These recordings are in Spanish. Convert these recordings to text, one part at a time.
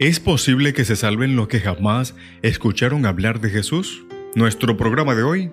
¿Es posible que se salven los que jamás escucharon hablar de Jesús? Nuestro programa de hoy,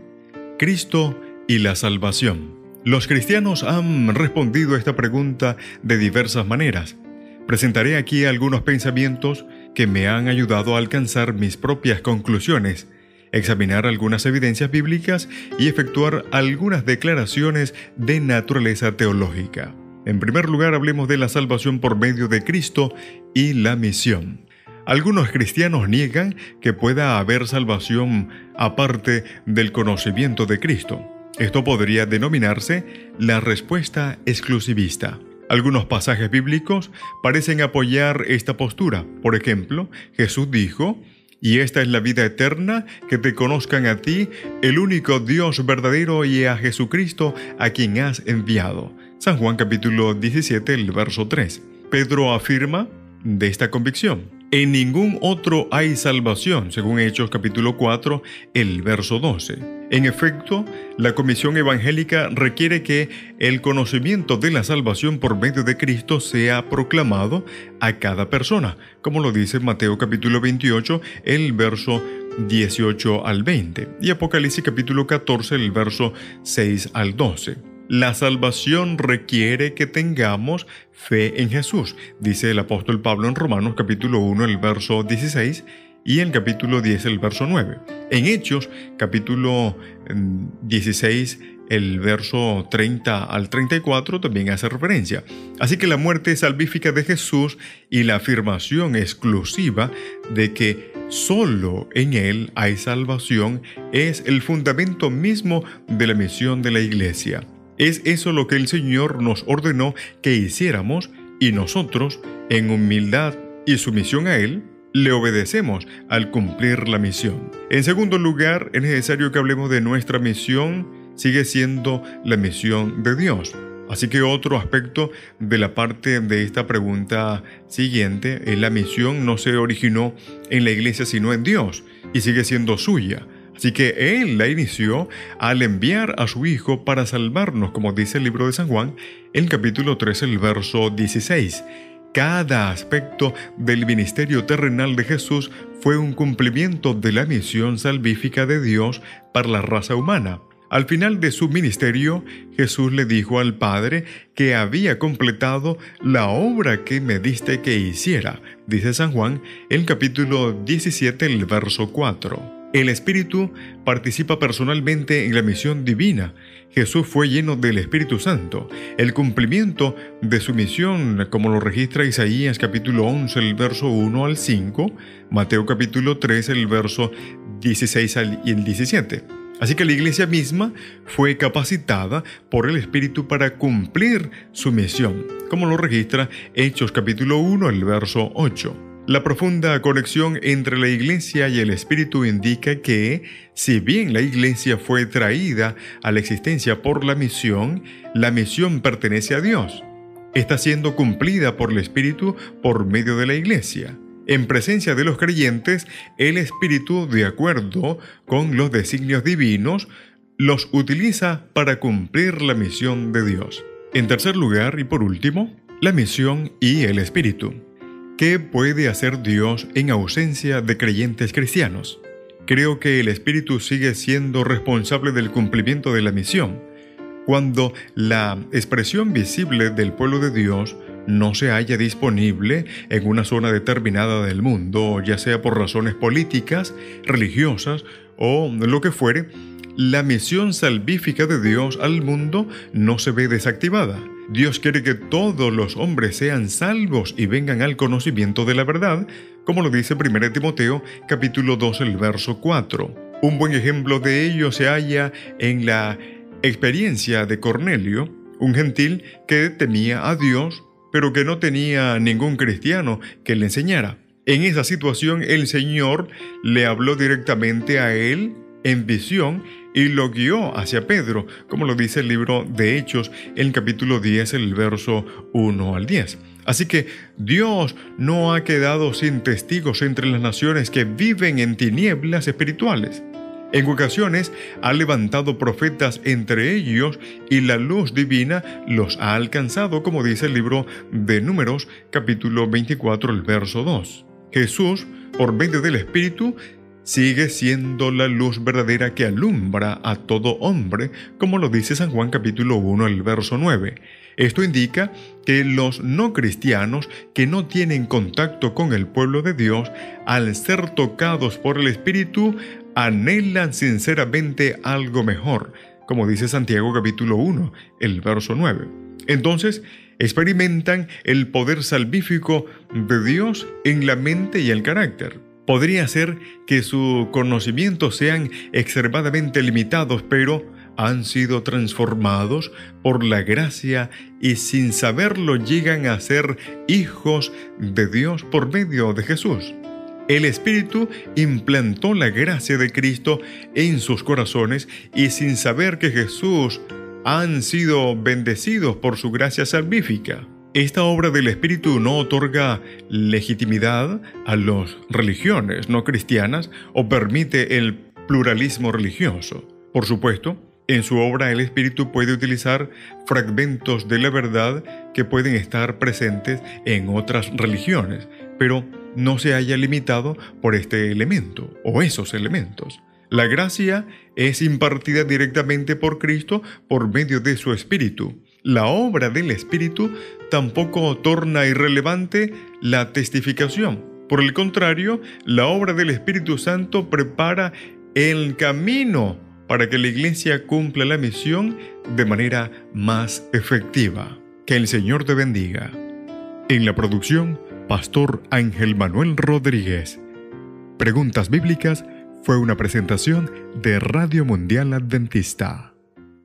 Cristo y la salvación. Los cristianos han respondido a esta pregunta de diversas maneras. Presentaré aquí algunos pensamientos que me han ayudado a alcanzar mis propias conclusiones, examinar algunas evidencias bíblicas y efectuar algunas declaraciones de naturaleza teológica. En primer lugar, hablemos de la salvación por medio de Cristo y la misión. Algunos cristianos niegan que pueda haber salvación aparte del conocimiento de Cristo. Esto podría denominarse la respuesta exclusivista. Algunos pasajes bíblicos parecen apoyar esta postura. Por ejemplo, Jesús dijo, y esta es la vida eterna, que te conozcan a ti, el único Dios verdadero, y a Jesucristo, a quien has enviado. San Juan capítulo 17, el verso 3. Pedro afirma de esta convicción. En ningún otro hay salvación, según Hechos capítulo 4, el verso 12. En efecto, la comisión evangélica requiere que el conocimiento de la salvación por medio de Cristo sea proclamado a cada persona, como lo dice Mateo capítulo 28, el verso 18 al 20, y Apocalipsis capítulo 14, el verso 6 al 12. La salvación requiere que tengamos fe en Jesús, dice el apóstol Pablo en Romanos capítulo 1, el verso 16 y en capítulo 10, el verso 9. En Hechos capítulo 16, mm, el verso 30 al 34 también hace referencia. Así que la muerte salvífica de Jesús y la afirmación exclusiva de que solo en Él hay salvación es el fundamento mismo de la misión de la Iglesia. Es eso lo que el Señor nos ordenó que hiciéramos y nosotros, en humildad y sumisión a Él, le obedecemos al cumplir la misión. En segundo lugar, es necesario que hablemos de nuestra misión, sigue siendo la misión de Dios. Así que otro aspecto de la parte de esta pregunta siguiente es la misión no se originó en la iglesia sino en Dios y sigue siendo suya. Así que Él la inició al enviar a su Hijo para salvarnos, como dice el libro de San Juan, el capítulo 3, el verso 16. Cada aspecto del ministerio terrenal de Jesús fue un cumplimiento de la misión salvífica de Dios para la raza humana. Al final de su ministerio, Jesús le dijo al Padre que había completado la obra que me diste que hiciera, dice San Juan, el capítulo 17, el verso 4. El Espíritu participa personalmente en la misión divina. Jesús fue lleno del Espíritu Santo. El cumplimiento de su misión, como lo registra Isaías capítulo 11, el verso 1 al 5, Mateo capítulo 3, el verso 16 y el 17. Así que la iglesia misma fue capacitada por el Espíritu para cumplir su misión, como lo registra Hechos capítulo 1, el verso 8. La profunda conexión entre la Iglesia y el Espíritu indica que, si bien la Iglesia fue traída a la existencia por la misión, la misión pertenece a Dios. Está siendo cumplida por el Espíritu por medio de la Iglesia. En presencia de los creyentes, el Espíritu, de acuerdo con los designios divinos, los utiliza para cumplir la misión de Dios. En tercer lugar y por último, la misión y el Espíritu. ¿Qué puede hacer Dios en ausencia de creyentes cristianos? Creo que el Espíritu sigue siendo responsable del cumplimiento de la misión. Cuando la expresión visible del pueblo de Dios no se haya disponible en una zona determinada del mundo, ya sea por razones políticas, religiosas o lo que fuere, la misión salvífica de Dios al mundo no se ve desactivada. Dios quiere que todos los hombres sean salvos y vengan al conocimiento de la verdad, como lo dice 1 Timoteo capítulo 2 el verso 4. Un buen ejemplo de ello se halla en la experiencia de Cornelio, un gentil que temía a Dios, pero que no tenía ningún cristiano que le enseñara. En esa situación el Señor le habló directamente a él en visión y lo guió hacia Pedro, como lo dice el libro de Hechos, en capítulo 10, el verso 1 al 10. Así que Dios no ha quedado sin testigos entre las naciones que viven en tinieblas espirituales. En ocasiones ha levantado profetas entre ellos y la luz divina los ha alcanzado, como dice el libro de Números capítulo 24, el verso 2. Jesús, por medio del Espíritu, sigue siendo la luz verdadera que alumbra a todo hombre, como lo dice San Juan capítulo 1, el verso 9. Esto indica que los no cristianos que no tienen contacto con el pueblo de Dios, al ser tocados por el Espíritu, anhelan sinceramente algo mejor, como dice Santiago capítulo 1, el verso 9. Entonces, experimentan el poder salvífico de Dios en la mente y el carácter. Podría ser que su conocimiento sean extremadamente limitados, pero han sido transformados por la gracia y sin saberlo llegan a ser hijos de Dios por medio de Jesús. El Espíritu implantó la gracia de Cristo en sus corazones y sin saber que Jesús han sido bendecidos por su gracia salvífica. Esta obra del Espíritu no otorga legitimidad a las religiones no cristianas o permite el pluralismo religioso. Por supuesto, en su obra el Espíritu puede utilizar fragmentos de la verdad que pueden estar presentes en otras religiones, pero no se haya limitado por este elemento o esos elementos. La gracia es impartida directamente por Cristo por medio de su Espíritu. La obra del Espíritu tampoco torna irrelevante la testificación. Por el contrario, la obra del Espíritu Santo prepara el camino para que la iglesia cumpla la misión de manera más efectiva. Que el Señor te bendiga. En la producción, Pastor Ángel Manuel Rodríguez. Preguntas Bíblicas fue una presentación de Radio Mundial Adventista.